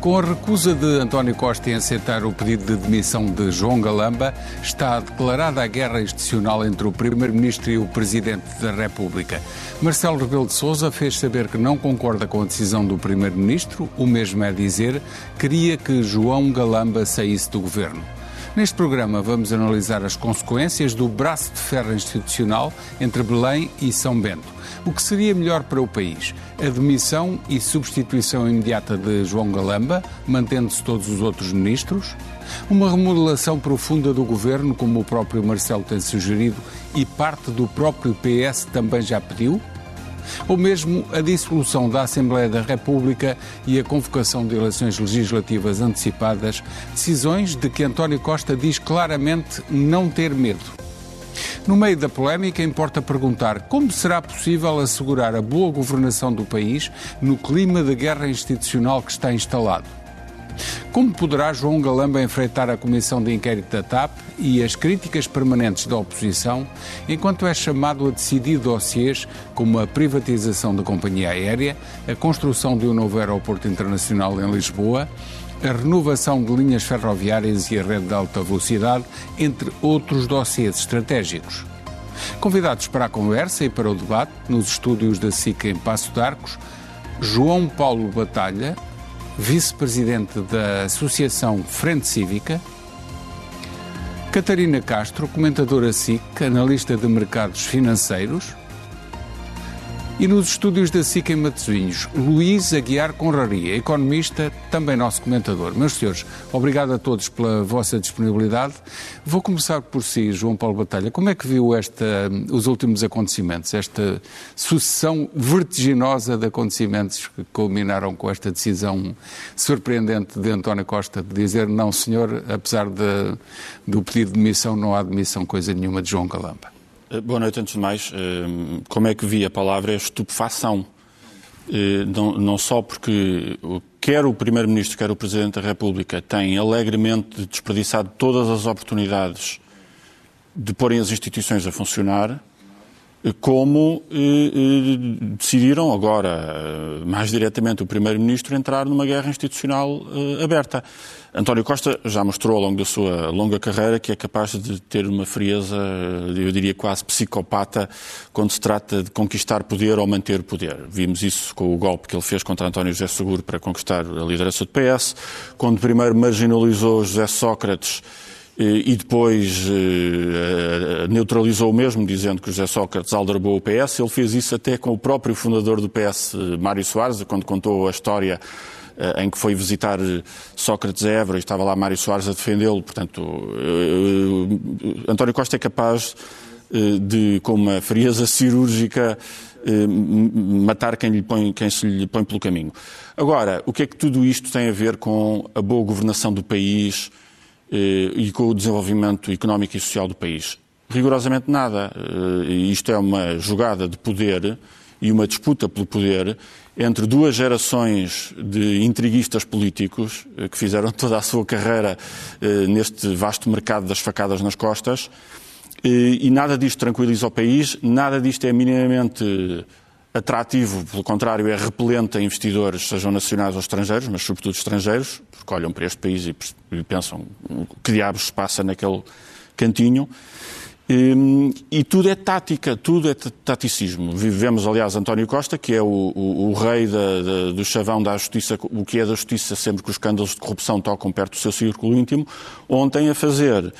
Com a recusa de António Costa em aceitar o pedido de demissão de João Galamba, está declarada a guerra institucional entre o Primeiro-Ministro e o Presidente da República. Marcelo Rebelo de Sousa fez saber que não concorda com a decisão do Primeiro-Ministro, o mesmo é dizer, queria que João Galamba saísse do governo. Neste programa vamos analisar as consequências do braço de ferro institucional entre Belém e São Bento. O que seria melhor para o país? A demissão e substituição imediata de João Galamba, mantendo-se todos os outros ministros? Uma remodelação profunda do governo, como o próprio Marcelo tem sugerido e parte do próprio PS também já pediu? Ou mesmo a dissolução da Assembleia da República e a convocação de eleições legislativas antecipadas, decisões de que António Costa diz claramente não ter medo. No meio da polémica, importa perguntar como será possível assegurar a boa governação do país no clima de guerra institucional que está instalado. Como poderá João Galamba enfrentar a comissão de inquérito da TAP e as críticas permanentes da oposição, enquanto é chamado a decidir dossiês como a privatização da companhia aérea, a construção de um novo aeroporto internacional em Lisboa, a renovação de linhas ferroviárias e a rede de alta velocidade, entre outros dossiês estratégicos. Convidados para a conversa e para o debate, nos estúdios da SICA em Passo de Arcos, João Paulo Batalha, vice-presidente da Associação Frente Cívica, Catarina Castro, comentadora SIC, analista de mercados financeiros, e nos estúdios da SIC em Matosinhos, Luís Aguiar Conraria, economista, também nosso comentador. Meus senhores, obrigado a todos pela vossa disponibilidade. Vou começar por si, João Paulo Batalha. Como é que viu esta, os últimos acontecimentos, esta sucessão vertiginosa de acontecimentos que culminaram com esta decisão surpreendente de António Costa de dizer não, senhor, apesar de, do pedido de demissão, não há demissão coisa nenhuma de João Galamba? Eh, boa noite, antes de mais. Eh, como é que vi a palavra? É estupefação. Eh, não, só porque quer o Primeiro-Ministro, quer o Presidente da República têm alegremente desperdiçado todas as oportunidades de porem as instituições a funcionar, como decidiram agora, mais diretamente, o Primeiro-Ministro entrar numa guerra institucional aberta. António Costa já mostrou ao longo da sua longa carreira que é capaz de ter uma frieza, eu diria quase psicopata, quando se trata de conquistar poder ou manter poder. Vimos isso com o golpe que ele fez contra António José Seguro para conquistar a liderança do PS, quando primeiro marginalizou José Sócrates eh, e depois uh, neutralizou o mesmo, dizendo que José Sócrates aldrabou o PS. Ele fez isso até com o próprio fundador do PS, Mário Soares, quando contou a história eh, em que foi visitar Sócrates a Évora e estava lá Mário Soares a defendê-lo. Portanto, António Costa é capaz eh, de, com uma frieza cirúrgica, eh, matar quem, lhe põe, quem se lhe põe pelo caminho. Agora, o que é que tudo isto tem a ver com a boa governação do país e com o desenvolvimento económico e social do país? Rigorosamente nada. Isto é uma jogada de poder e uma disputa pelo poder entre duas gerações de intriguistas políticos eh, que fizeram toda a sua carreira eh, neste vasto mercado das facadas nas costas. E nada disto tranquiliza o país, nada disto é minimamente atrativo, pelo contrário, é repelente a investidores, sejam nacionais ou estrangeiros, mas sobretudo estrangeiros, porque olham para este país e pensam que diabos se passa naquele cantinho. Hum, e tudo é tática, tudo é taticismo. Vivemos, aliás, António Costa, que é o, o, o rei da, da, do chavão da justiça, o que é da justiça sempre que os escândalos de corrupção tocam perto do seu círculo íntimo, ontem a fazer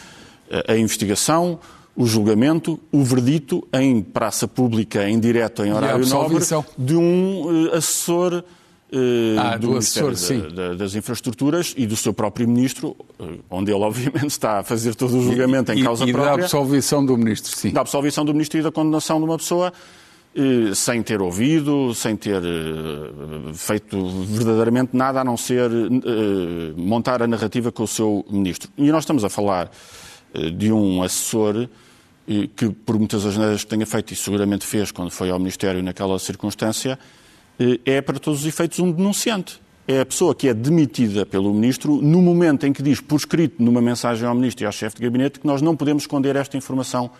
a investigação, o julgamento, o verdito em praça pública, em direto, em horário nobre, de um uh, assessor ah, do, do assessor, da, da, das Infraestruturas e do seu próprio Ministro, onde ele obviamente está a fazer todo o julgamento e, em causa e própria. E da absolvição do Ministro, sim. Da absolvição do Ministro e da condenação de uma pessoa sem ter ouvido, sem ter feito verdadeiramente nada a não ser montar a narrativa com o seu Ministro. E nós estamos a falar de um assessor que, por muitas asneiras que tenha feito, e seguramente fez quando foi ao Ministério naquela circunstância, é, para todos os efeitos, um denunciante. É a pessoa que é demitida pelo Ministro no momento em que diz, por escrito, numa mensagem ao Ministro e ao chefe de gabinete, que nós não podemos esconder esta informação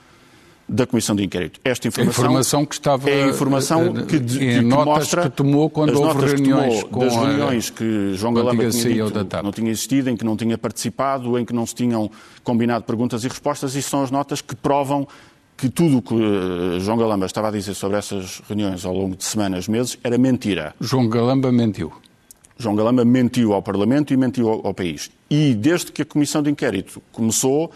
da Comissão de Inquérito. Esta informação, a informação que estava é a informação que, de, em que notas mostra que tomou quando houve reuniões com das reuniões que João Galamba tinha dito, não tinha existido, em que não tinha participado, em que não se tinham combinado perguntas e respostas, e são as notas que provam que tudo o que uh, João Galamba estava a dizer sobre essas reuniões ao longo de semanas, meses, era mentira. João Galamba mentiu. João Galamba mentiu ao Parlamento e mentiu ao, ao país. E desde que a Comissão de Inquérito começou,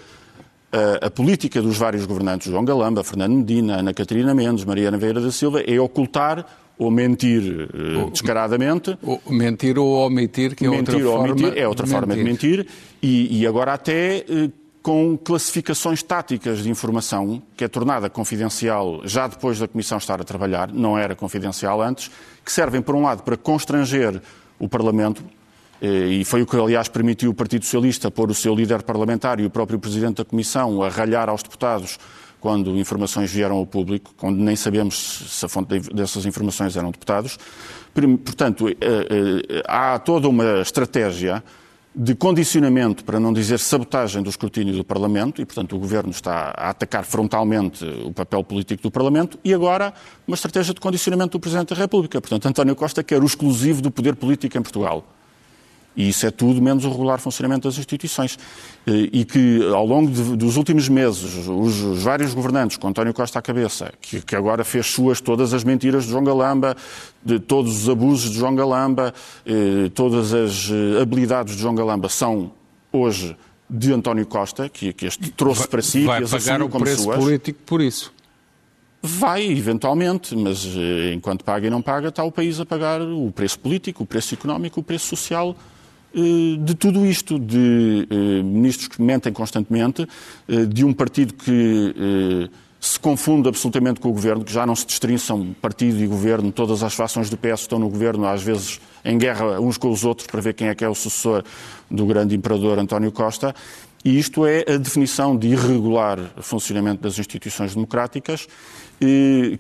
a, política dos vários governantes, João Galamba, Fernando Medina, Ana Catarina Mendes, Mariana Vieira da Silva, é ocultar ou mentir uh, descaradamente. Ou mentir ou omitir, que é mentir outra ou forma omitir, é outra forma de mentir. E, e agora até uh, com classificações táticas de informação, que é tornada confidencial já depois da Comissão estar a trabalhar, não era confidencial antes, que servem, por um lado, para constranger o Parlamento, e foi o que, aliás, permitiu o Partido Socialista pôr o seu líder parlamentar e o próprio Presidente da Comissão a ralhar aos deputados quando informações vieram ao público, quando nem sabemos se a fonte dessas informações eram deputados. Portanto, há toda uma estratégia de condicionamento, para não dizer sabotagem do escrutínio do Parlamento, e, portanto, o Governo está a atacar frontalmente o papel político do Parlamento, e agora uma estratégia de condicionamento do Presidente da República. Portanto, António Costa quer o exclusivo do poder político em Portugal. E isso é tudo menos o regular funcionamento das instituições. E que, ao longo de, dos últimos meses, os, os, vários governantes, com António Costa à cabeça, que, que, agora fez suas todas as mentiras de João Galamba, de todos os abusos de João Galamba, eh, todas as eh, habilidades de João Galamba são, hoje, de António Costa, que, que este trouxe vai, para si vai e as pagar o como preço suas. político por isso. Vai, eventualmente, mas eh, enquanto paga e não paga, está o país a pagar o preço político, o preço económico, o preço social de tudo isto, de ministros que mentem constantemente, de um partido que se confunde absolutamente com o governo, que já não se destrinçam partido e governo, todas as fações do PS estão no governo, às vezes em guerra uns com os outros para ver quem é que é o sucessor do grande imperador António Costa. E isto é a definição de irregular funcionamento das instituições democráticas,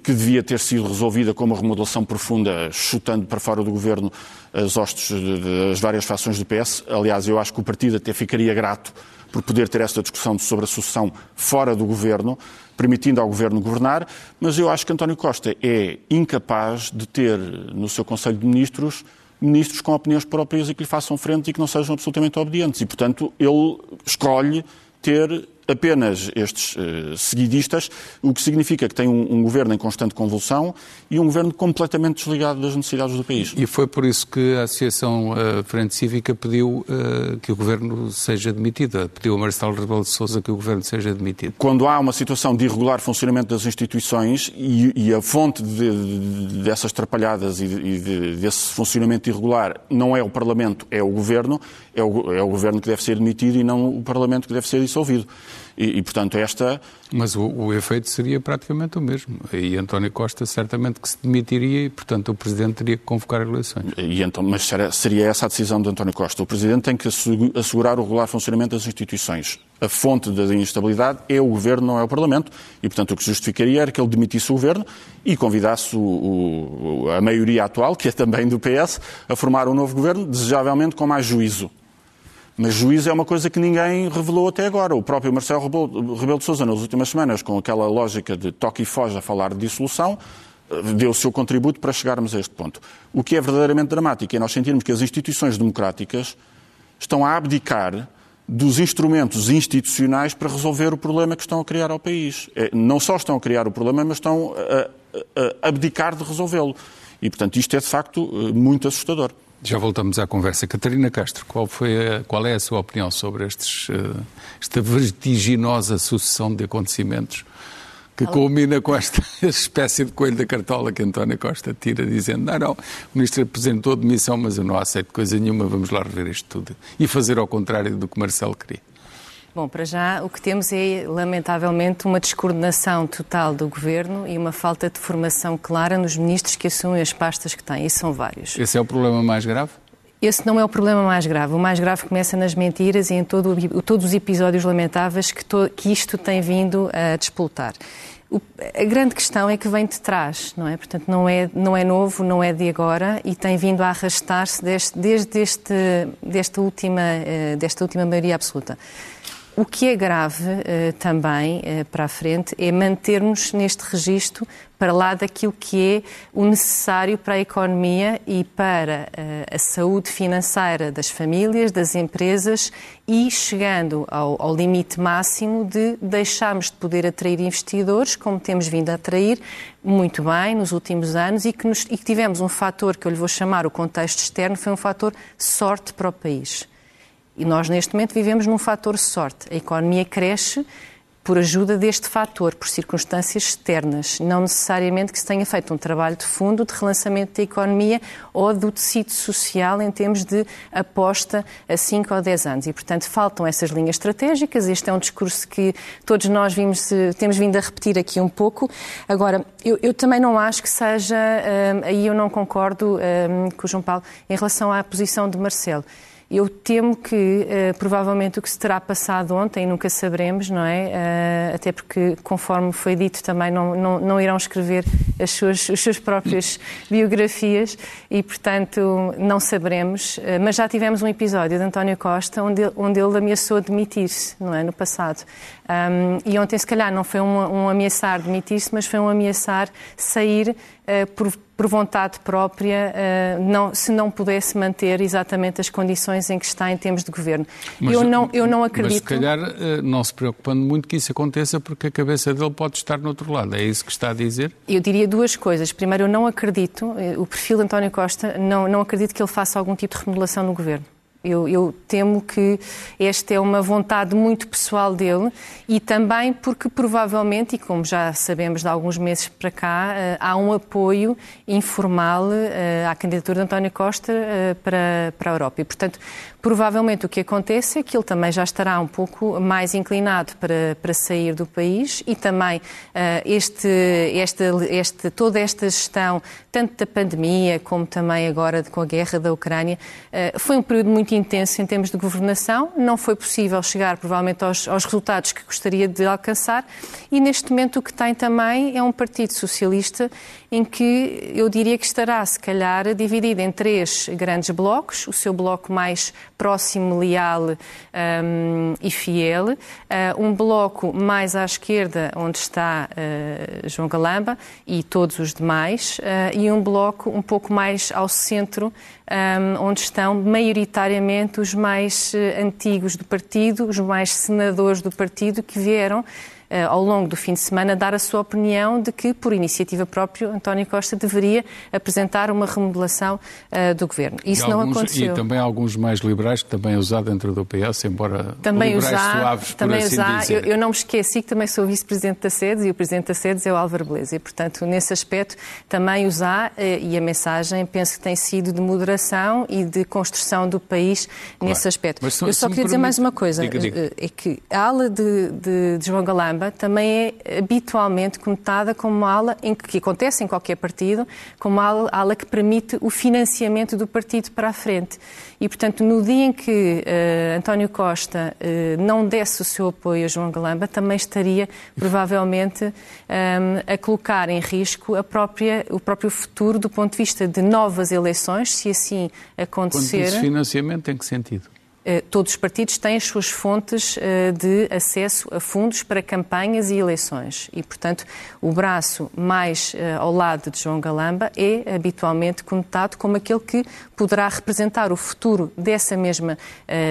que devia ter sido resolvida com uma remodelação profunda, chutando para fora do governo as hostes das várias fações do PS. Aliás, eu acho que o partido até ficaria grato por poder ter esta discussão sobre a sucessão fora do governo, permitindo ao governo governar, mas eu acho que António Costa é incapaz de ter no seu Conselho de Ministros ministros com opiniões próprias e que lhe façam frente e que não sejam absolutamente obedientes. E, portanto, ele escolhe ter apenas estes uh, seguidistas, o que significa que tem um, um, governo em constante convulsão e um governo completamente desligado das necessidades do país. E foi por isso que a Associação uh, Frente Cívica pediu uh, que o governo seja demitido, pediu a Marcelo Rebelo de Sousa que o governo seja demitido. Quando há uma situação de irregular funcionamento das instituições e, e a fonte de, de, dessas trapalhadas e, de, e desse funcionamento irregular não é o Parlamento, é o governo, é o, é o governo que deve ser demitido e não o Parlamento que deve ser dissolvido. E, e, portanto, esta. Mas o, o, efeito seria praticamente o mesmo. E António Costa certamente que se demitiria e, portanto, o Presidente teria que convocar eleições. E então, mas seria essa a decisão de António Costa. O Presidente tem que assegurar o regular funcionamento das instituições. A fonte da instabilidade é o Governo, não é o Parlamento. E, portanto, o que justificaria era que ele demitisse o Governo e convidasse o, a maioria atual, que é também do PS, a formar um novo Governo, desejavelmente com mais juízo. Mas juízo é uma coisa que ninguém revelou até agora. O próprio Marcelo Rebelo de Sousa, nas últimas semanas, com aquela lógica de toque e foge a falar de dissolução, deu o seu contributo para chegarmos a este ponto. O que é verdadeiramente dramático é nós sentirmos que as instituições democráticas estão a abdicar dos instrumentos institucionais para resolver o problema que estão a criar ao país. Não só estão a criar o problema, mas estão a, abdicar de resolvê-lo. E, portanto, isto é de facto muito assustador. Já voltamos à conversa. Catarina Castro, qual, foi a, qual é a sua opinião sobre estes, esta vertiginosa sucessão de acontecimentos que culmina com esta espécie de coelho da cartola que António Costa tira, dizendo: não, não, o Ministro apresentou demissão, mas eu não aceito coisa nenhuma, vamos lá rever isto tudo. E fazer ao contrário do que Marcelo queria. Bom, para já o que temos é, lamentavelmente, uma descoordenação total do Governo e uma falta de formação clara nos ministros que assumem as pastas que têm, e são vários. Esse é o problema mais grave? Esse não é o problema mais grave. O mais grave começa nas mentiras e em todo, todos os episódios lamentáveis que, to, que isto tem vindo a despoltar. O, a grande questão é que vem de trás, não é? Portanto, não é, não é novo, não é de agora e tem vindo a arrastar-se desde, desde este, desta, última, eh, desta última maioria absoluta. O que é grave uh, também uh, para a frente é mantermos neste registro para lá daquilo que é o necessário para a economia e para uh, a saúde financeira das famílias, das empresas e chegando ao, ao, limite máximo de deixarmos de poder atrair investidores, como temos vindo a atrair muito bem nos últimos anos e que, nos, e que tivemos um fator que eu lhe vou chamar o contexto externo, foi um fator sorte para o país. E nós, neste momento, vivemos num fator sorte. A economia cresce por ajuda deste fator, por circunstâncias externas, não necessariamente que se tenha feito um trabalho de fundo de relançamento da economia ou do tecido social em termos de aposta a 5 ou 10 anos. E, portanto, faltam essas linhas estratégicas. Este é um discurso que todos nós vimos, temos vindo a repetir aqui um pouco. Agora, eu, eu também não acho que seja, um, aí eu não concordo um, com o João Paulo, em relação à posição de Marcelo. Eu temo que uh, provavelmente o que se terá passado ontem, nunca saberemos, não é? Uh, até porque, conforme foi dito, também não, não, não irão escrever as suas, as suas próprias biografias e, portanto, não saberemos. Uh, mas já tivemos um episódio de António Costa onde ele, onde ele ameaçou demitir-se, não é? No passado. Um, e ontem, se calhar, não foi um, um ameaçar demitir-se, mas foi um ameaçar sair por, por, vontade própria, uh, não, se não pudesse manter exatamente as condições em que está em termos de governo. Mas, eu, não, eu não acredito. Mas, se calhar, uh, não se preocupando muito que isso aconteça, porque a cabeça dele pode estar no outro lado. É isso que está a dizer? Eu diria duas coisas. Primeiro, eu não acredito, o perfil de António Costa, não, não acredito que ele faça algum tipo de remodelação no governo. Eu, eu, temo que esta é uma vontade muito pessoal dele e também porque provavelmente, e como já sabemos de alguns meses para cá, eh, há um apoio informal eh, à candidatura de António Costa eh, para, para a Europa. E, portanto, provavelmente o que acontece é que ele também já estará um pouco mais inclinado para, para sair do país e também este, esta, este, toda esta gestão, tanto da pandemia como também agora com a guerra da Ucrânia, foi um período muito intenso em termos de governação, não foi possível chegar provavelmente aos, aos, resultados que gostaria de alcançar. E neste momento o que tem também é um Partido Socialista em que eu diria que estará se calhar dividido em três grandes blocos, o seu bloco mais próximo, leal um, e fiel, uh, um bloco mais à esquerda onde está uh, João Galamba e todos os demais uh, e um bloco um pouco mais ao centro um, onde estão maioritariamente os mais antigos do partido, os mais senadores do partido que vieram ao longo do fim de semana, dar a sua opinião de que, por iniciativa própria, António Costa deveria apresentar uma remodelação uh, do governo. Isso não aconteceu. E também alguns mais liberais, que também usar dentro do PS, embora também liberais usar, suaves, também por assim usar, dizer. Eu, eu, não me esqueci que também sou vice-presidente da SEDES e o presidente da SEDES é o Álvaro Beleza. E, portanto, nesse aspecto, também usar, uh, e a mensagem penso que tem sido de moderação e de construção do país claro. nesse aspecto. Mas, eu só queria dizer mais uma coisa, diga, diga. é que a ala de, de, de João Galamba também é habitualmente conotada como uma ala em que, que acontece em qualquer partido, como uma ala, ala, que permite o financiamento do partido para a frente. E, portanto, no dia em que uh, António Costa uh, não desse o seu apoio a João Galamba, também estaria provavelmente um, a colocar em risco própria, o próprio futuro do ponto de vista de novas eleições, se assim acontecer. Quando diz financiamento, em que sentido? Eh, todos os partidos têm as suas fontes eh, de acesso a fundos para campanhas e eleições. E, portanto, o braço mais eh, ao lado de João Galamba é habitualmente conotado como aquele que poderá representar o futuro dessa mesma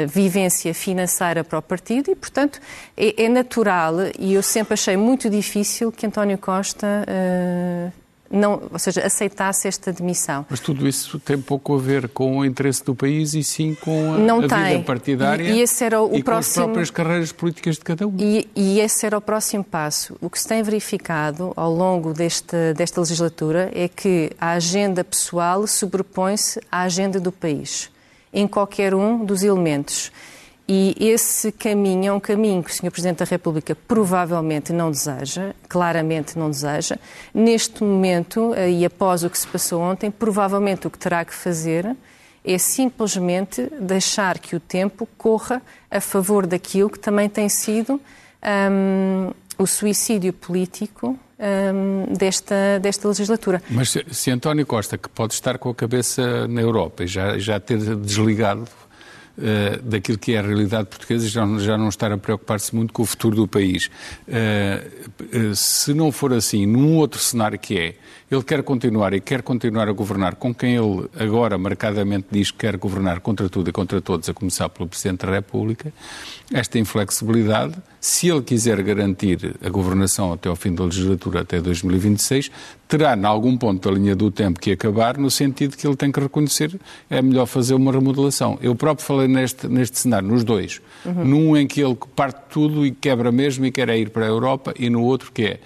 vivência financeira para o partido e, portanto, é, é natural e eu sempre achei muito difícil que António Costa não, ou seja, aceitasse esta demissão. Mas tudo isso tem pouco a ver com o interesse do país e sim com a, não a tem. vida partidária e, e, esse era o e próximo... com as próprias carreiras políticas de cada um. E, e, esse era o próximo passo. O que se tem verificado ao longo deste, desta legislatura é que a agenda pessoal sobrepõe-se à agenda do país, em qualquer um dos elementos. E esse caminho é um caminho que o Sr. Presidente da República provavelmente não deseja, claramente não deseja. Neste momento, e após o que se passou ontem, provavelmente o que terá que fazer é simplesmente deixar que o tempo corra a favor daquilo que também tem sido um, o suicídio político um, desta, desta legislatura. Mas se, se António Costa, que pode estar com a cabeça na Europa e já, já ter desligado uh, daquilo que é a realidade portuguesa e já, já não estar a preocupar-se muito com o futuro do país. Uh, se não for assim, num outro cenário que é, ele quer continuar e quer continuar a governar com quem ele agora marcadamente diz que quer governar contra tudo e contra todos, a começar pelo Presidente da República, esta inflexibilidade, se ele quiser garantir a governação até ao fim da legislatura, até 2026, terá, em algum ponto da linha do tempo, que acabar, no sentido que ele tem que reconhecer é melhor fazer uma remodelação. Eu próprio falei neste, neste cenário, nos dois. Uhum. Num em que ele parte tudo e quebra mesmo e quer é ir para a Europa, e no outro que é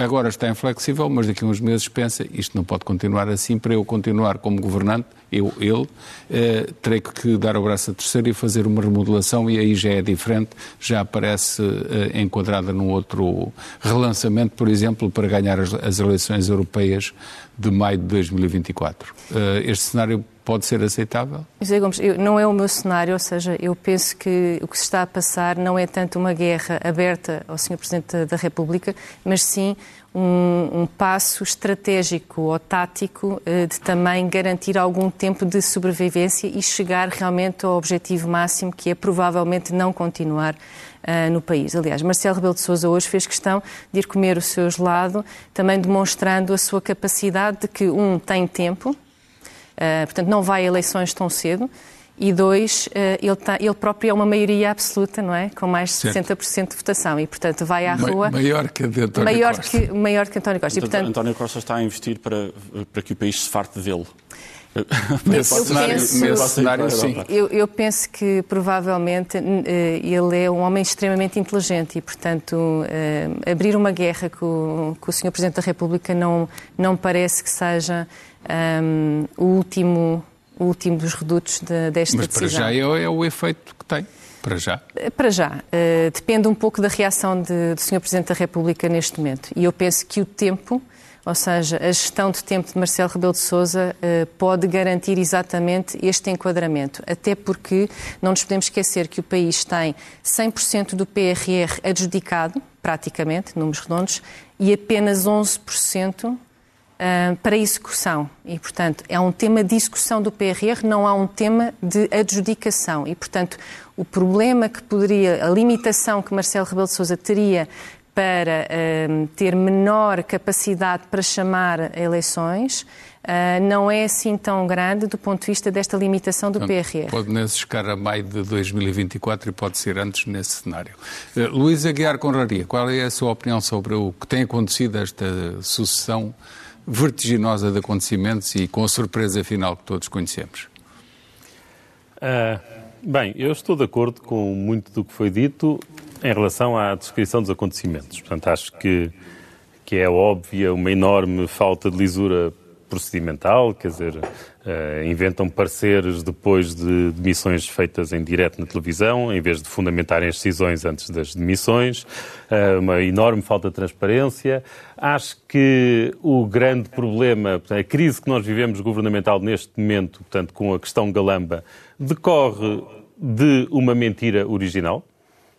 agora está inflexível, mas daqui a uns meses pensa isto não pode continuar assim, para eu continuar como governante, eu, ele, eh, terei que dar o braço a terceiro e fazer uma remodelação e aí já é diferente, já aparece eh, enquadrada num outro relançamento, por exemplo, para ganhar as, as eleições europeias de maio de 2024. Eh, este cenário pode ser aceitável? Eu, não é o meu cenário, ou seja, eu penso que o que se está a passar não é tanto uma guerra aberta ao Sr. Presidente da República, mas sim um, um, passo estratégico ou tático eh, de também garantir algum tempo de sobrevivência e chegar realmente ao objetivo máximo, que é provavelmente não continuar uh, no país. Aliás, Marcelo Rebelo de Sousa hoje fez questão de ir comer o seu gelado, também demonstrando a sua capacidade de que, um, tem tempo, uh, portanto, não vai a eleições tão cedo, e dois, ele, tá, ele, próprio é uma maioria absoluta, não é? Com mais de certo. 60% de votação e, portanto, vai à rua... Maior que António maior Costa. Que, maior que António Costa. E, portanto, António Costa está a investir para, para que o país se farte dele. Nesse eu cenário, penso, cenário sim. Eu, eu, penso que provavelmente ele é um homem extremamente inteligente e, portanto, abrir uma guerra com, com o Sr. Presidente da República não, não parece que seja um, o, último, o último dos redutos de, desta Mas decisão. Mas para já é, é o efeito que tem. Para já? Para já. Uh, depende um pouco da reação de, do Sr. Presidente da República neste momento. E eu penso que o tempo ou seja, a gestão de tempo de Marcelo Rebelo de Sousa uh, pode garantir exatamente este enquadramento, até porque não nos podemos esquecer que o país tem 100% do PRR adjudicado, praticamente, números redondos, e apenas 11% Uh, para execução. E, portanto, é um tema de execução do PRR, não há um tema de adjudicação. E, portanto, o problema que poderia, a limitação que Marcelo Rebelo de Sousa teria para uh, ter menor capacidade para chamar eleições, uh, não é assim tão grande do ponto de vista desta limitação do Portanto, PRR. Pode nem chegar a maio de 2024 e pode ser antes nesse cenário. Uh, Luís Aguiar Conraria, qual é a sua opinião sobre o que tem acontecido, esta sucessão vertiginosa de acontecimentos e com a surpresa final que todos conhecemos? Uh, bem, eu estou de acordo com muito do que foi dito em relação à descrição dos acontecimentos. Portanto, acho que, que é óbvia uma enorme falta de lisura procedimental, quer dizer, uh, inventam pareceres depois de demissões feitas em direto na televisão, em vez de fundamentarem as decisões antes das demissões, uh, uma enorme falta de transparência. Acho que o grande problema, a crise que nós vivemos governamental neste momento, portanto, com a questão Galamba, decorre de uma mentira original,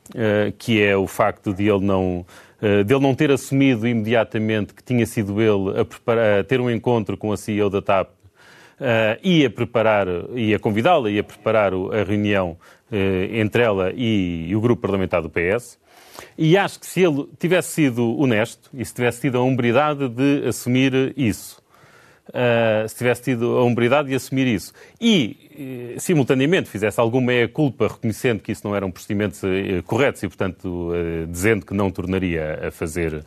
uh, que é o facto de ele não dele não ter assumido imediatamente que tinha sido ele a, preparar, a ter um encontro com a CEO da TAP uh, e a preparar, e a convidá-la e a preparar a reunião entre ela e, e o grupo parlamentar do PS. E acho que se ele tivesse sido honesto e se tivesse tido a hombridade de assumir isso, uh, se tivesse tido a hombridade de assumir isso e, simultaneamente, fizesse alguma meia-culpa reconhecendo que isso não eram procedimentos uh, corretos e, portanto, dizendo que não tornaria a fazer,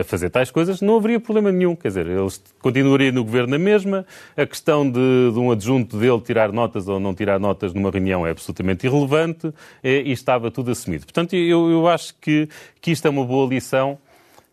a fazer tais coisas, não haveria problema nenhum. Quer dizer, eles continuariam no governo na mesma, a questão de, de, um adjunto dele tirar notas ou não tirar notas numa reunião é absolutamente irrelevante e estava tudo assumido. Portanto, eu, eu acho que, que isto é uma boa lição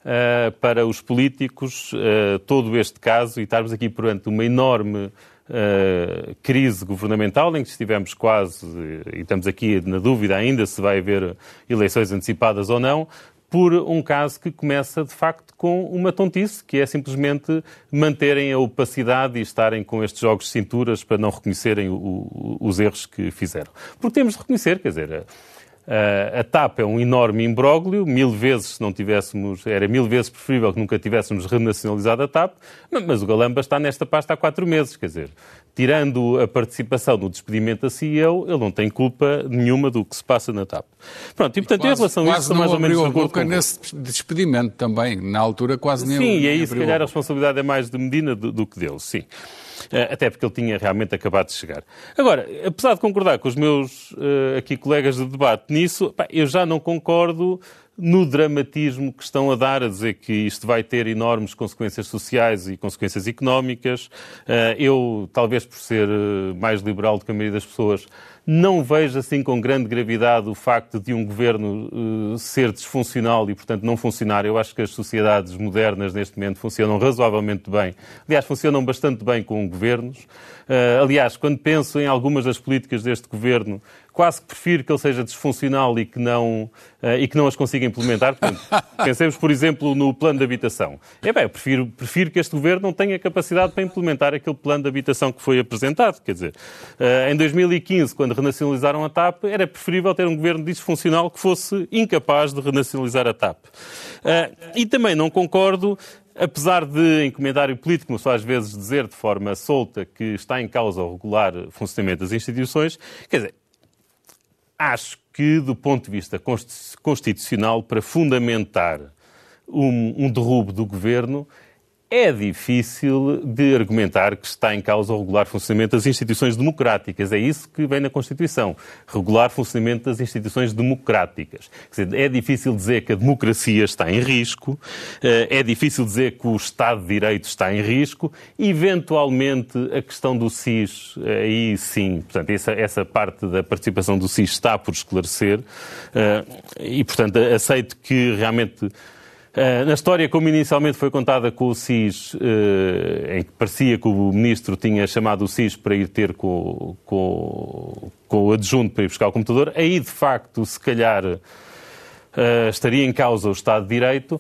uh, para os políticos uh, todo este caso e estarmos aqui perante uma enorme uh, crise governamental em que estivemos quase, e estamos aqui na dúvida ainda se vai haver eleições antecipadas ou não, por um caso que começa, de facto, com uma tontice, que é simplesmente manterem a opacidade e estarem com estes jogos de cinturas para não reconhecerem o, o, os erros que fizeram. Porque temos de reconhecer, quer dizer, Uh, a TAP é um enorme imbróglio, mil vezes se não tivéssemos, era mil vezes preferível que nunca tivéssemos renacionalizado a TAP, mas o Galamba está nesta pasta há quatro meses, quer dizer, tirando a participação no despedimento da CEO, ele não tem culpa nenhuma do que se passa na TAP. Pronto, e portanto, quase, em relação a isso, mais ou menos de acordo com nesse despedimento também, na altura quase nem Sim, e aí se calhar a responsabilidade é mais de Medina do, do que dele, sim. Eh, até porque ele tinha realmente acabado de chegar. Agora, apesar de concordar com os meus uh, aqui colegas de debate nisso, eu já não concordo no dramatismo que estão a dar, a dizer que isto vai ter enormes consequências sociais e consequências económicas. Eh, eu, talvez por ser mais liberal do que a maioria das pessoas, não vejo assim com grande gravidade o facto de um governo uh, ser disfuncional e, portanto, não funcionar. Eu acho que as sociedades modernas, neste momento, funcionam razoavelmente bem. Aliás, funcionam bastante bem com governos. Uh, aliás, quando penso em algumas das políticas deste governo, quase que prefiro que ele seja disfuncional e que não, uh, e que não as consiga implementar. Portanto, pensemos, por exemplo, no plano de habitação. É bem, eu prefiro, prefiro que este governo não tenha capacidade para implementar aquele plano de habitação que foi apresentado. Quer dizer, uh, em 2015, quando renacionalizaram a TAP, era preferível ter um governo disfuncional que fosse incapaz de renacionalizar a TAP. Uh, e também não concordo apesar de, em comentário político, só às vezes dizer de forma solta que está em causa o regular funcionamento das instituições, quer dizer, acho que, do ponto de vista constitucional, para fundamentar um, um derrubo do governo, é difícil de argumentar que está em causa o regular funcionamento das instituições democráticas. É isso que vem na Constituição. Regular funcionamento das instituições democráticas. Dizer, é difícil dizer que a democracia está em risco, eh, é difícil dizer que o Estado de Direito está em risco. Eventualmente, a questão do SIS, aí sim, portanto, essa, essa parte da participação do SIS está por esclarecer. Eh, e, portanto, aceito que realmente eh, na história, como inicialmente foi contada com o SIS, eh, em que parecia que o ministro tinha chamado o SIS para ir ter com, com, com o adjunto para ir buscar o computador, aí de facto, se calhar, eh, estaria em causa o Estado de Direito.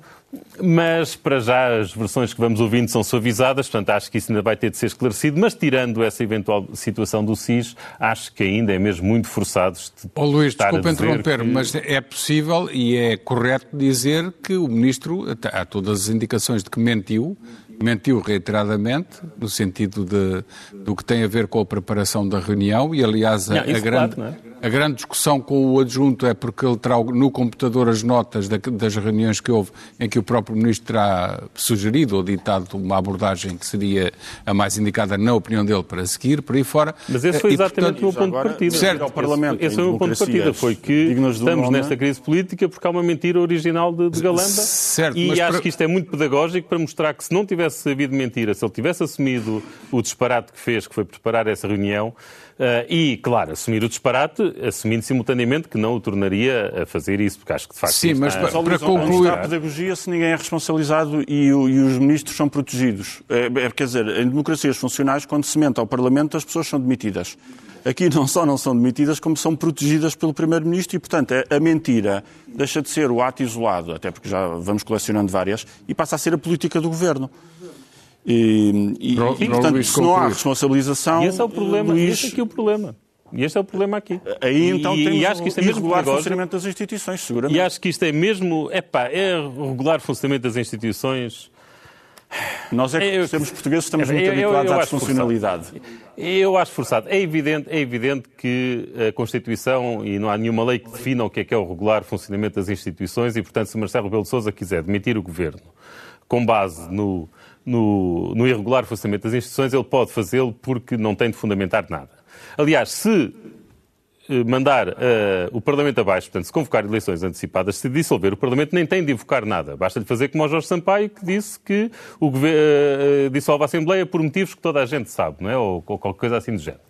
Mas, para já, as versões que vamos ouvindo são suavizadas, portanto, acho que isso ainda vai ter de ser esclarecido. Mas, tirando essa eventual situação do SIS, acho que ainda é mesmo muito forçado. De oh, Luís, desculpa interromper, que... mas é possível e é correto dizer que o Ministro, há todas as indicações de que mentiu, mentiu reiteradamente, no sentido de, do que tem a ver com a preparação da reunião, e aliás a, não, a grande, claro? A grande discussão com o adjunto é porque ele terá no computador as notas da, das reuniões que houve, em que o próprio Ministro terá sugerido ou ditado uma abordagem que seria a mais indicada, na opinião dele, para seguir, por aí fora. Mas esse foi exatamente o meu ponto de partida. Certo. Ao Parlamento, esse, esse foi o meu ponto de partida, foi que estamos nesta crise política porque há uma mentira original de, de Galamba, certo, e acho para... que isto é muito pedagógico para mostrar que se não tivesse havido mentira, se ele tivesse assumido o disparate que fez, que foi preparar essa reunião, e, claro, assumir o disparate, assumindo simultaneamente que não o tornaria a fazer isso, porque acho que de facto. Sim, mas para, para concluir. a pedagogia se ninguém é responsabilizado e, e os ministros são protegidos. É, é, quer dizer, em democracias funcionais, quando se mente ao Parlamento, as pessoas são demitidas. Aqui não só não são demitidas, como são protegidas pelo Primeiro-Ministro e, portanto, a mentira deixa de ser o ato isolado, até porque já vamos colecionando várias, e passa a ser a política do Governo. E, e, e portanto, se não há responsabilização... E esse é o problema, Luís... esse é aqui o problema. E este é o problema aqui. Aí então e, temos e acho que isto é mesmo regular funcionamento das instituições, seguramente. E acho que isto é mesmo, epá, é regular funcionamento das instituições. Nós é que, eu, somos portugueses, estamos muito eu, habituados eu, à disfuncionalidade. Eu acho forçado. É evidente, é evidente que a Constituição, e não há nenhuma lei que defina o que é que é o regular funcionamento das instituições, e, portanto, se Marcelo Rebelo de Sousa quiser demitir o Governo com base no, no, no irregular funcionamento das instituições, ele pode fazê-lo porque não tem de fundamentar nada. Aliás, se eh, mandar uh, o Parlamento abaixo, portanto, se convocar eleições antecipadas, se dissolver, o Parlamento nem tem de invocar nada. Basta-lhe fazer como o Jorge Sampaio, que disse que o uh, dissolve a Assembleia por motivos que toda a gente sabe, não é? ou, ou qualquer coisa assim do género.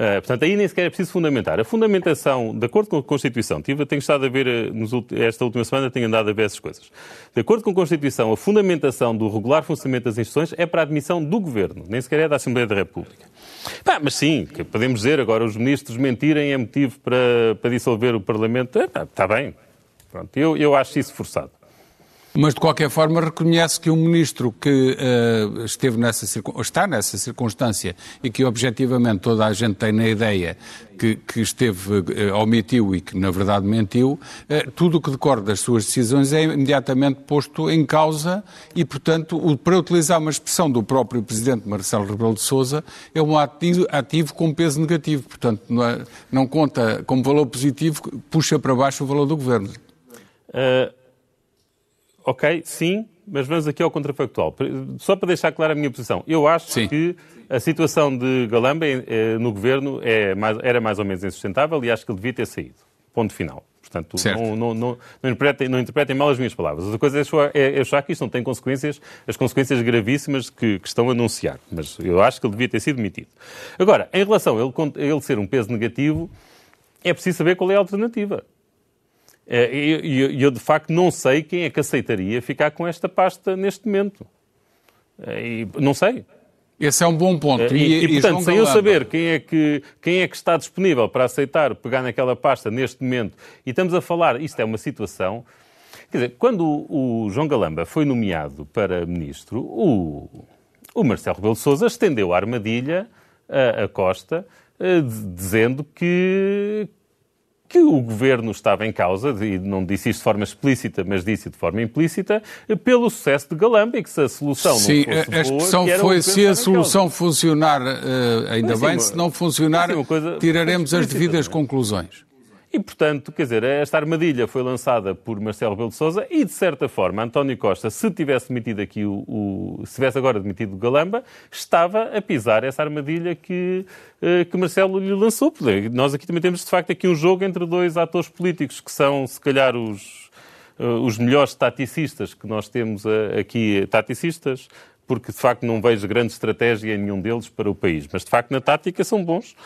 Uh, portanto, aí nem sequer é preciso fundamentar. A fundamentação, de acordo com a Constituição, tive, tenho estado a ver, nos, esta última semana, tenho andado a ver essas coisas. De acordo com a Constituição, a fundamentação do regular funcionamento das instituições é para a admissão do Governo, nem sequer é da Assembleia da República. Pá, mas sim, podemos dizer agora os ministros mentirem é motivo para, para dissolver o Parlamento. está bem. Pronto, eu, eu acho isso forçado. Mas, de qualquer forma, reconhece que um ministro que uh, esteve nessa está nessa circunstância e que, objetivamente, toda a gente tem na ideia que, que esteve, uh, omitiu e que, na verdade, mentiu, uh, tudo o que decorre das suas decisões é imediatamente posto em causa e, portanto, o, para utilizar uma expressão do próprio Presidente Marcelo Rebelo de Sousa, é um ativo, ativo com peso negativo. Portanto, não, é, não conta como valor positivo, puxa para baixo o valor do Governo. Uh ok, sim, mas vamos aqui ao contrafactual. Só para deixar clara a minha posição. Eu acho sim. que a situação de Galamba eh, no governo é mais, era mais ou menos insustentável e acho que ele devia ter saído. Ponto final. Portanto, não, não, não, não, interpretem, não interpretem mal as minhas palavras. Outra coisa é, é achar que isto não tem consequências, as consequências gravíssimas que, que, estão a anunciar. Mas eu acho que ele devia ter sido demitido. Agora, em relação a ele, a ele ser um peso negativo, é preciso saber qual é a alternativa. É, e eu, de facto, não sei quem é que aceitaria ficar com esta pasta neste momento. É, e, não sei. Esse é um bom ponto. É, e, e, e portanto, sem eu saber quem é, que, quem é que está disponível para aceitar pegar naquela pasta neste momento, e estamos a falar, isto é uma situação. Quer dizer, quando o, o João Galamba foi nomeado para ministro, o, o Marcelo Rebelo de Souza estendeu a armadilha a, a Costa, a, dizendo que, que o governo estava em causa, e não disse isto de forma explícita, mas disse de forma implícita, pelo sucesso de Galamba que se a solução Sim, não fosse a expressão boa, foi se a solução funcionar, uh, ainda bem, se não funcionar, coisa, tiraremos as devidas conclusões. E, portanto, quer dizer, esta armadilha foi lançada por Marcelo Rebelo de Sousa e, de certa forma, António Costa, se tivesse demitido aqui o, o se tivesse agora demitido o Galamba, estava a pisar essa armadilha que, uh, que Marcelo lhe lançou. Nós aqui também temos, de facto, aqui um jogo entre dois atores políticos que são, se calhar, os, uh, os melhores taticistas que nós temos uh, aqui, taticistas, porque, de facto, não vejo grande estratégia em nenhum deles para o país. Mas, de facto, na tática são bons.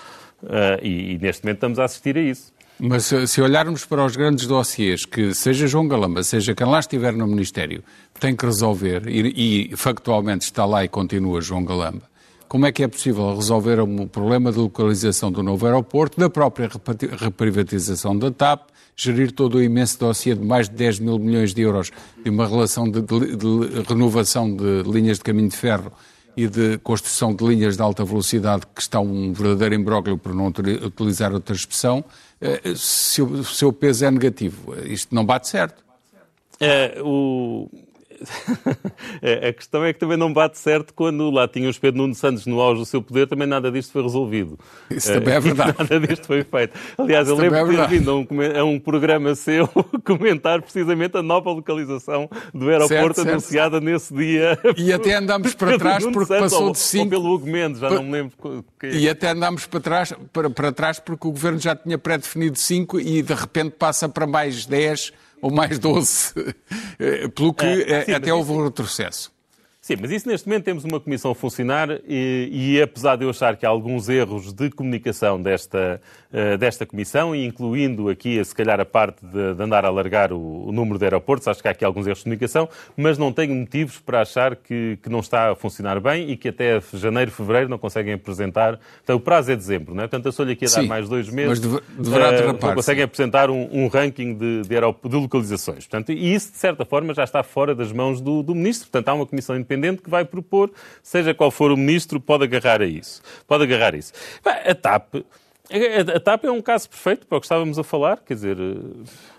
E, e neste momento estamos a assistir a isso. Mas se olharmos para os grandes dossiês que, seja João Galamba, seja quem lá estiver no Ministério, tem que resolver, e, e factualmente está lá e continua João Galamba, como é que é possível resolver o problema de localização do novo aeroporto, da própria reprivatização da TAP, gerir todo o imenso dossiê de mais de 10 mil milhões de euros de uma relação de, de, de renovação de linhas de caminho de ferro e de construção de linhas de alta velocidade que está um verdadeiro imbróglio, por não utilizar outra expressão, eh, se o seu peso é negativo. Isto não bate certo. É, o, a questão é que também não bate certo quando lá tínhamos Pedro Nuno Santos no auge do seu poder, também nada disto foi resolvido. Isso também é verdade. Nada disto foi feito. Aliás, Isso eu lembro é de ter vindo a um, a um, programa seu comentar precisamente a nova localização do aeroporto certo, anunciada certo. nesse dia. E até andámos para trás porque Santos, passou de 5... Ou pelo Hugo Mendes, já pa... não me lembro. Que... E até andámos para trás, para, para trás porque o Governo já tinha pré-definido 5 e de repente passa para mais 10 ou mais doce, eh, pelo que é, sim, até houve um retrocesso. Sim, mas isso neste momento temos uma comissão a funcionar e, e apesar de eu achar que há alguns erros de comunicação desta, uh, desta comissão, incluindo aqui, se calhar, a parte de, de andar a alargar o, o, número de aeroportos, acho que há aqui alguns erros de comunicação, mas não tenho motivos para achar que, que não está a funcionar bem e que até janeiro, fevereiro não conseguem apresentar. Então, o prazo é dezembro, não é? Portanto, eu estou-lhe aqui a dar Sim, mais dois meses. Mas deverá uh, derrapar. Não conseguem apresentar um, um ranking de, de, de, localizações. Portanto, e isso, de certa forma, já está fora das mãos do, do ministro. Portanto, há uma comissão independente independente que vai propor, seja qual for o ministro, pode agarrar a isso. Pode agarrar isso. A TAP, a TAP é um caso perfeito para o que estávamos a falar, quer dizer, eh,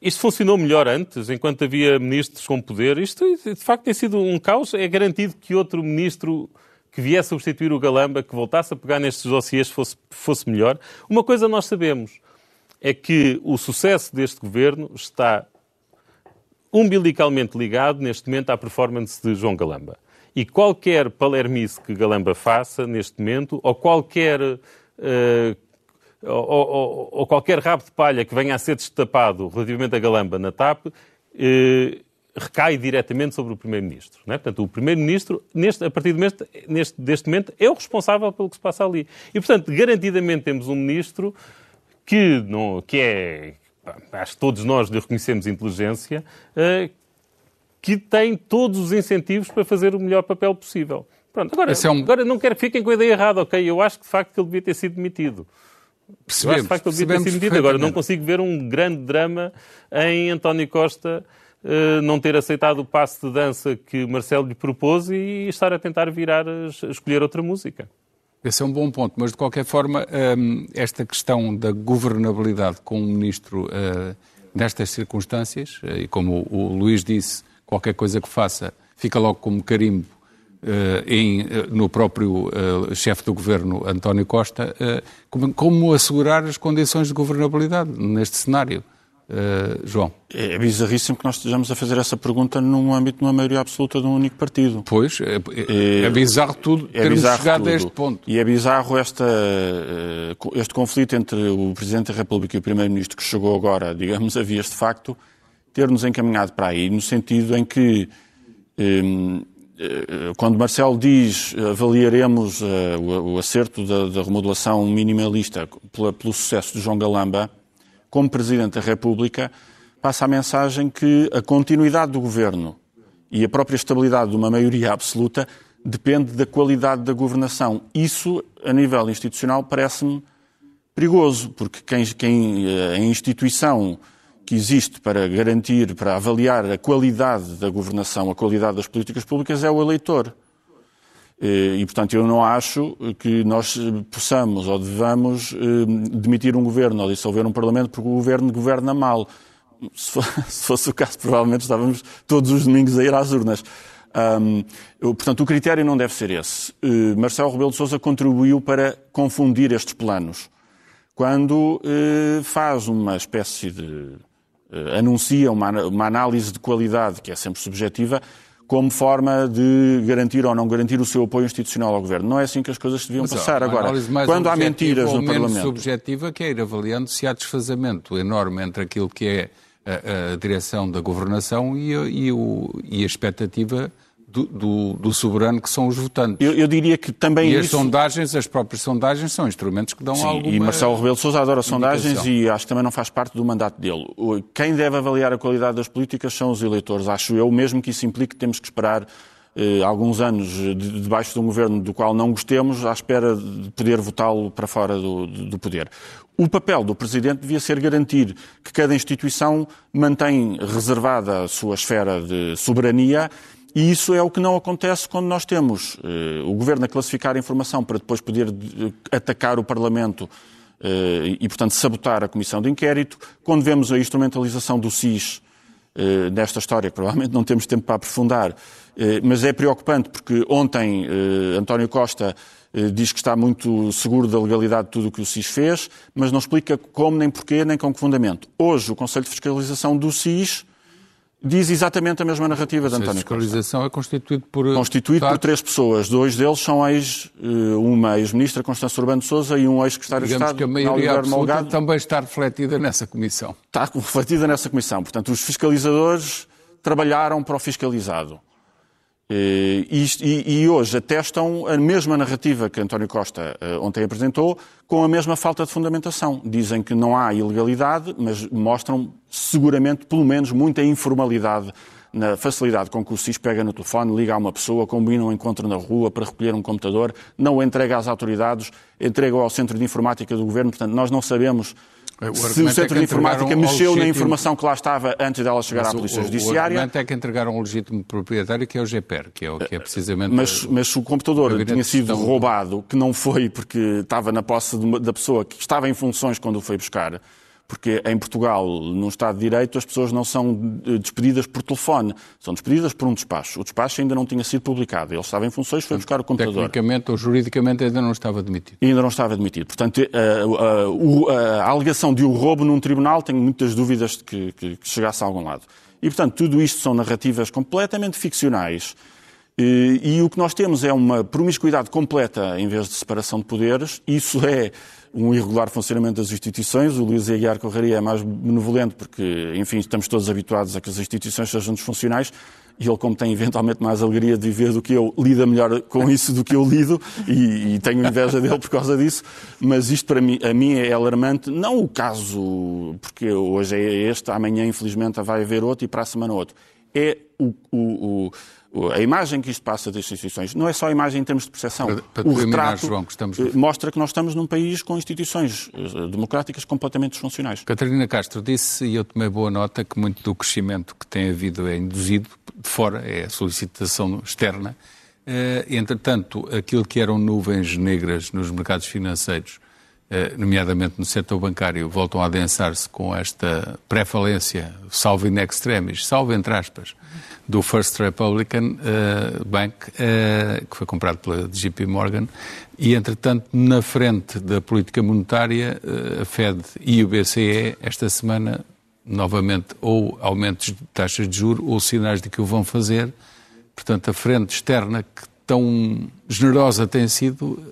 isto funcionou melhor antes, enquanto havia ministros com poder. Isto, de facto, tem sido um caos. É garantido que outro ministro que viesse substituir o Galamba, que voltasse a pegar nestes dossiês, fosse, fosse melhor. Uma coisa nós sabemos é que o sucesso deste governo está umbilicalmente ligado neste momento à performance de João Galamba. E qualquer palermice que Galamba faça neste momento, ou qualquer, uh, ou, ou, ou, qualquer rabo de palha que venha a ser destapado relativamente a Galamba na TAP, uh, recai diretamente sobre o Primeiro-Ministro. É? Portanto, o Primeiro-Ministro, a partir deste, neste, deste momento, é o responsável pelo que se passa ali. E, portanto, garantidamente temos um Ministro que, não, que é, acho que todos nós lhe reconhecemos inteligência, uh, que tem todos os incentivos para fazer o melhor papel possível. Pronto, agora, é um... agora não quero que fiquem com a ideia errada, ok? Eu acho que de facto que ele devia ter sido demitido. Percebemos, eu acho de facto que ele devia ter sido demitido. Agora, não consigo ver um grande drama em António Costa uh, não ter aceitado o passo de dança que Marcelo lhe propôs e estar a tentar virar, a escolher outra música. Esse é um bom ponto, mas de qualquer forma, um, esta questão da governabilidade com o ministro uh, nestas circunstâncias, uh, e como o, Luís disse, qualquer coisa que faça fica logo como carimbo uh, em, no próprio chefe do governo, António Costa, como assegurar as condições de governabilidade neste cenário? Uh, João. É bizarríssimo que nós estejamos a fazer essa pergunta num âmbito de uma maioria absoluta de um único partido. Pois, é, é, é bizarro tudo é termos bizarro chegado tudo. a este ponto. E é bizarro esta, eh, este conflito entre o Presidente da República e o Primeiro-Ministro que chegou agora, digamos, a vias de facto, ter-nos encaminhado para aí, no sentido em que um, eh, quando Marcelo diz avaliaremos o, acerto da, remodelação minimalista pelo sucesso de João Galamba, como Presidente da República, passa a mensagem que a continuidade do governo e a própria estabilidade de uma maioria absoluta depende da qualidade da governação. Isso, a nível institucional, parece-me perigoso, porque quem, quem, eh, a instituição que existe para garantir, para avaliar a qualidade da governação, a qualidade das políticas públicas, é o eleitor. Eh, e, portanto, eu não acho que nós possamos ou devamos eh, demitir um governo ou dissolver um parlamento porque o governo governa mal. Se fosse o caso, provavelmente estávamos todos os domingos a ir às urnas. Um, portanto, o critério não deve ser esse. Uh, Marcelo Rebelo de Sousa contribuiu para confundir estes planos. Quando uh, faz uma espécie de. Uh, anuncia uma, uma análise de qualidade, que é sempre subjetiva, como forma de garantir ou não garantir o seu apoio institucional ao governo. Não é assim que as coisas deviam Mas, passar. Agora, quando há mentiras no Parlamento. subjetiva que é ir avaliando se há desfazamento enorme entre aquilo que é a, a direção da governação e a, e, o, e a expectativa do, do, do, soberano que são os votantes. Eu, eu diria que também E as sondagens, as próprias sondagens, são instrumentos que dão Sim, alguma e Marcelo Rebelo de Sousa adora indicação. sondagens e acho que também não faz parte do mandato dele. Quem deve avaliar a qualidade das políticas são os eleitores, acho eu, mesmo que isso implique que temos que esperar eh, alguns anos de, debaixo de um governo do qual não gostemos, à espera de poder votá-lo para fora do, do poder. O papel do Presidente devia ser garantir que cada instituição mantém reservada a sua esfera de soberania e isso é o que não acontece quando nós temos uh, o Governo a classificar a informação para depois poder uh, atacar o Parlamento uh, e, portanto, sabotar a Comissão de Inquérito. Quando vemos a instrumentalização do SIS nesta história, que provavelmente não temos tempo para aprofundar, mas é preocupante porque ontem António Costa diz que está muito seguro da legalidade de tudo o que o SIS fez, mas não explica como, nem porquê, nem com que fundamento. Hoje, o Conselho de Fiscalização do SIS diz exatamente a mesma narrativa de António Costa. A fiscalização é constituído por... Constituído por três pessoas. Dois deles são ex, eh, uma ex-ministra, Constância Urbano de Sousa, e um ex-secretário de Estado, que a maioria absoluta também está refletida nessa comissão. Está refletida nessa comissão. Portanto, os fiscalizadores trabalharam para o fiscalizado. Eh, e, e, hoje atestam a mesma narrativa que António Costa uh, ontem apresentou, com a mesma falta de fundamentação. Dizem que não há ilegalidade, mas mostram seguramente, pelo menos, muita informalidade na facilidade com que o SIS pega no telefone, liga a uma pessoa, combina um encontro na rua para recolher um computador, não o entrega às autoridades, entrega ao Centro de Informática do Governo. Portanto, nós não sabemos se o Centro é de Informática mexeu legítimo... na informação que lá estava antes dela chegar mas à Polícia o, Judiciária. O argumento é que entregaram um legítimo proprietário, que é o GPR, que é, o, que é precisamente... Mas, o, mas o computador tinha sido roubado, que não foi porque estava na posse uma, da pessoa que estava em funções quando o foi buscar, porque em Portugal, no Estado de Direito, as pessoas não são eh, despedidas por telefone, são despedidas por um despacho. O despacho ainda não tinha sido publicado. Ele estava em funções, foi buscar o computador. Tecnicamente ou juridicamente ainda não estava admitido. Ainda não estava admitido. Portanto, a, a, a, a alegação de o um roubo num tribunal, tenho muitas dúvidas de que, que, que chegasse a algum lado. E, portanto, tudo isto são narrativas completamente ficcionais. E, e o que nós temos é uma promiscuidade completa em vez de separação de poderes. Isso é um irregular funcionamento das instituições. O Luís Aguiar Correria é mais benevolente porque, enfim, estamos todos habituados a que as instituições sejam disfuncionais e ele, como tem eventualmente mais alegria de viver do que eu, lida melhor com isso do que eu lido e, e, tenho inveja dele por causa disso. Mas isto para mim, a mim é alarmante. Não o caso, porque hoje é este, amanhã infelizmente vai haver outro e para a semana outro. É o, o, o, a imagem que isto passa das instituições. Não é só a imagem em termos de percepção. Para, para o retrato João, que estamos... Eh, mostra que nós estamos num país com instituições eh, democráticas completamente disfuncionais. Catarina Castro disse, e eu tomei boa nota, que muito do crescimento que tem havido é induzido de fora, é a solicitação externa. Uh, entretanto, aquilo que eram nuvens negras nos mercados financeiros, nomeadamente no setor bancário, voltam a adensar-se com esta pré-falência, salvo in extremis, salvo entre aspas, do First Republican uh, Bank, que foi comprado pela JP Morgan, e entretanto, na frente da política monetária, a Fed e o BCE, esta semana, novamente, ou aumentos de taxas de juros ou sinais de que o vão fazer. Portanto, a frente externa, que tão generosa tem sido,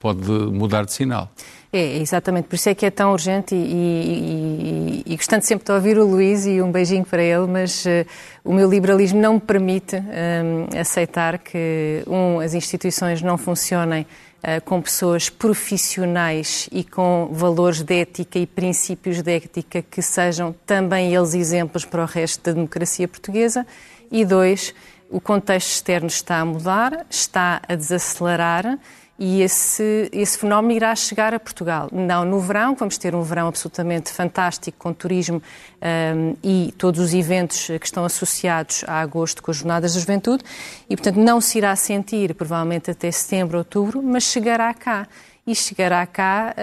pode mudar de sinal. É, exatamente, por isso é que é tão urgente e, e, e, e gostando sempre de ouvir o Luís e um beijinho para ele, mas uh, o meu liberalismo não me permite um, aceitar que, um, as instituições não funcionem uh, com pessoas profissionais e com valores de ética e princípios de ética que sejam também eles exemplos para o resto da democracia portuguesa. E dois, o contexto externo está a mudar, está a desacelerar e esse, esse fenómeno irá chegar a Portugal. Não no verão, vamos ter um verão absolutamente fantástico com turismo um, e todos os eventos que estão associados a agosto com as Jornadas da Juventude e, portanto, não se irá sentir provavelmente até setembro, outubro, mas chegará cá e chegará cá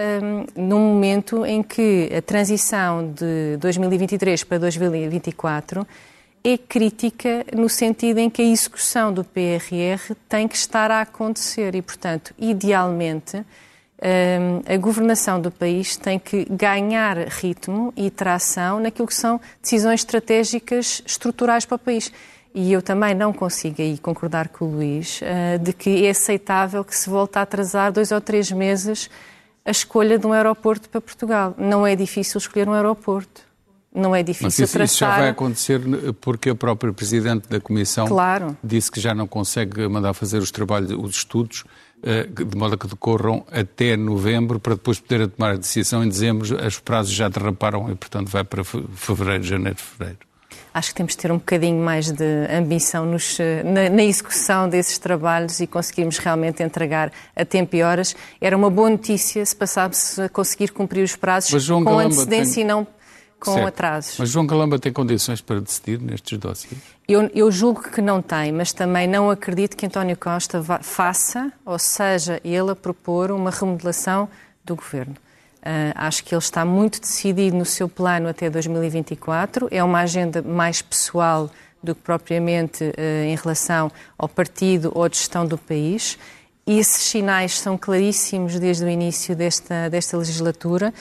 um, num momento em que a transição de 2023 para 2024 é crítica no sentido em que a execução do PRR tem que estar a acontecer e, portanto, idealmente, hum, a governação do país tem que ganhar ritmo e tração naquilo que são decisões estratégicas estruturais para o país. E eu também não consigo aí concordar com o Luís uh, de que é aceitável que se volte a atrasar dois ou três meses a escolha de um aeroporto para Portugal. Não é difícil escolher um aeroporto não é difícil Mas isso, traçar. Isso já vai acontecer porque a própria Presidente da Comissão claro. disse que já não consegue mandar fazer os trabalhos, os estudos, eh, de modo a que decorram até novembro, para depois poder tomar a decisão em dezembro. Os prazos já derraparam e, portanto, vai para fevereiro, janeiro, fevereiro. Acho que temos de ter um bocadinho mais de ambição nos, eh, na, na, execução desses trabalhos e conseguirmos realmente entregar a tempo e horas. Era uma boa notícia se passássemos a conseguir cumprir os prazos com antecedência tem... e não com certo. atrasos. Mas João Calamba tem condições para decidir nestes dossiês? Eu, eu, julgo que não tem, mas também não acredito que António Costa faça, ou seja, ele a propor uma remodelação do governo. Uh, acho que ele está muito decidido no seu plano até 2024. É uma agenda mais pessoal do que propriamente uh, em relação ao partido ou à gestão do país. E esses sinais são claríssimos desde o início desta, desta legislatura.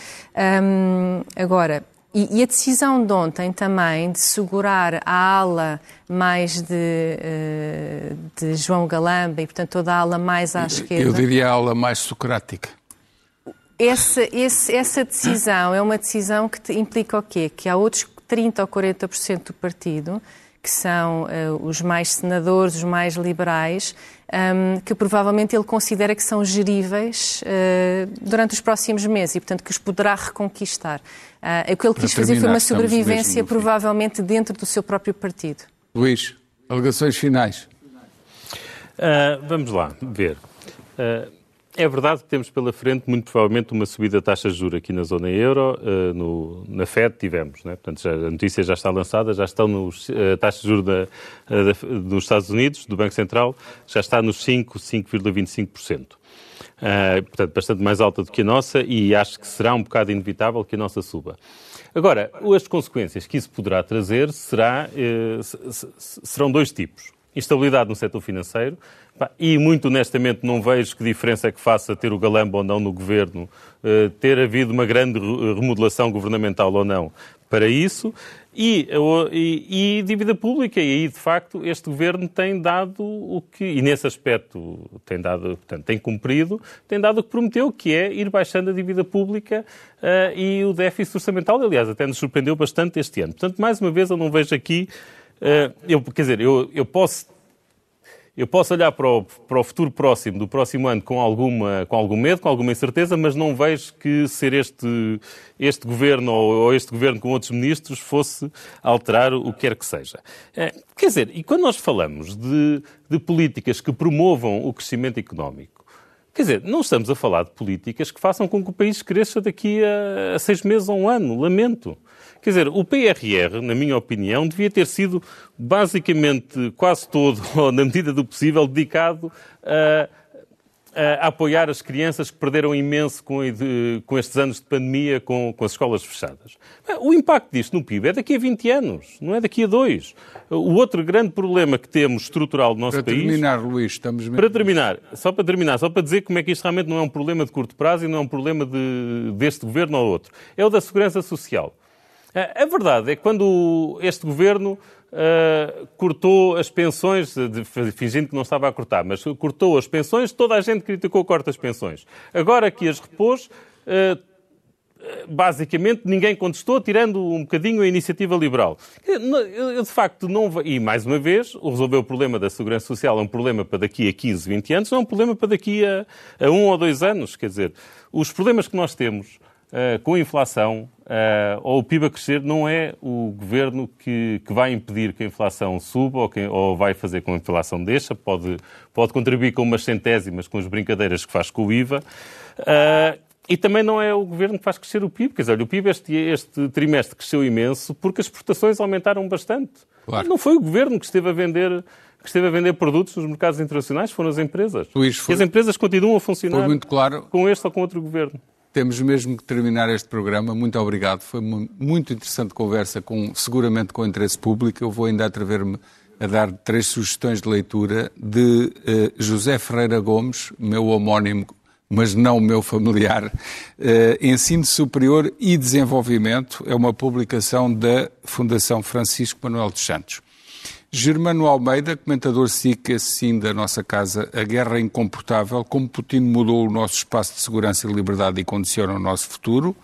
Um, agora, e, e, a decisão de ontem também de segurar a ala mais de, uh, de João Galamba e, portanto, toda a ala mais à esquerda. Eu diria a ala mais socrática. Essa, esse, essa decisão é uma decisão que implica o quê? Que há outros 30% ou 40% do partido que são uh, os mais senadores, os mais liberais, um, que provavelmente ele considera que são geríveis uh, durante os próximos meses e, portanto, que os poderá reconquistar. Uh, o que ele quis fazer foi uma sobrevivência, provavelmente, dentro do seu próprio partido. Luís, alegações finais. vamos lá, ver. É verdade que temos pela frente, muito provavelmente, uma subida da taxa de juros aqui na zona euro. Uh, no, na FED tivemos, né? Portanto, já, a notícia já está lançada, já estão nos, uh, taxas de juros da, uh, dos Estados Unidos, do Banco Central, já está nos 5, 5,25%. Uh, portanto, bastante mais alta do que a nossa e acho que será um bocado inevitável que a nossa suba. Agora, as consequências que isso poderá trazer será, serão dois tipos. Instabilidade no setor financeiro, e muito honestamente não vejo que diferença é que faça ter o Galamba ou não no governo, eh, ter havido uma grande remodelação governamental ou não para isso, e, e, e, dívida pública. E aí, de facto, este governo tem dado o que, e nesse aspecto tem dado, portanto, tem cumprido, tem dado o que prometeu, que é ir baixando a dívida pública uh, e o déficit orçamental. Aliás, até nos surpreendeu bastante este ano. Portanto, mais uma vez, eu não vejo aqui. Uh, eu, quer dizer, eu, eu posso eu posso olhar para o, para o, futuro próximo, do próximo ano, com, alguma, com algum medo, com alguma incerteza, mas não vejo que ser este, este governo ou, ou este governo com outros ministros fosse alterar o que quer que seja. É, quer dizer, e quando nós falamos de, de políticas que promovam o crescimento económico, Quer dizer, não estamos a falar de políticas que façam com que o país cresça daqui a, a seis meses ou um ano. Lamento. Quer dizer, o PRR, na minha opinião, devia ter sido basicamente quase todo, ou na medida do possível, dedicado a, a apoiar as crianças que perderam imenso com, com estes anos de pandemia, com, com, as escolas fechadas. O impacto disto no PIB é daqui a 20 anos, não é daqui a dois. O outro grande problema que temos estrutural no nosso para país... Para terminar, Luís, estamos... Mesmo... Para terminar, só para terminar, só para dizer como é que isto realmente não é um problema de curto prazo e não é um problema de, deste governo ou outro. É o da segurança social. A verdade é que quando este governo uh, cortou as pensões, fingindo que não estava a cortar, mas cortou as pensões, toda a gente criticou o corte das pensões. Agora que as repôs, uh, basicamente ninguém contestou, tirando um bocadinho a iniciativa liberal. Eu, de facto, não. E mais uma vez, resolver o problema da segurança social é um problema para daqui a 15, 20 anos, não é um problema para daqui a, a um ou dois anos. Quer dizer, os problemas que nós temos uh, com a inflação uh, ou o PIB a crescer, não é o governo que, que vai impedir que a inflação suba ou, que, ou vai fazer com que a inflação deixa, pode, pode contribuir com umas centésimas com as brincadeiras que faz com o IVA. Uh, e também não é o governo que faz crescer o PIB. Quer dizer, o PIB este, este trimestre cresceu imenso porque as exportações aumentaram bastante. Claro. Não foi o governo que esteve a vender que esteve a vender produtos nos mercados internacionais, foram as empresas. Luís, foi... E as empresas continuam a funcionar claro... com este ou com outro governo. Temos mesmo que terminar este programa. Muito obrigado. Foi uma muito interessante conversa, com, seguramente com interesse público. Eu vou ainda atrever-me a dar três sugestões de leitura de uh, José Ferreira Gomes, meu homónimo, mas não meu familiar. Uh, Ensino Superior e Desenvolvimento é uma publicação da Fundação Francisco Manuel dos Santos. Germano Almeida, comentador SIC, assim da nossa casa, A Guerra Incomportável, como Putin mudou o nosso espaço de segurança e liberdade e condiciona o nosso futuro,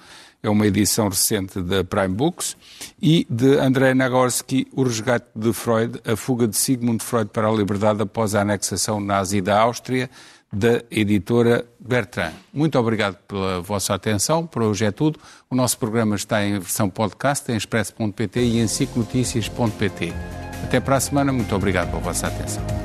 é uma edição recente da Prime Books, e de Andrei Nagorsky, O Resgate de Freud, A Fuga de Sigmund Freud para a Liberdade após a anexação nazi da Áustria, da editora Bertrand. Muito obrigado pela vossa atenção. Por hoje é tudo. O nosso programa está em versão podcast em expresso.pt e em cicnoticias.pt. Até para a semana. Muito obrigado pela vossa atenção.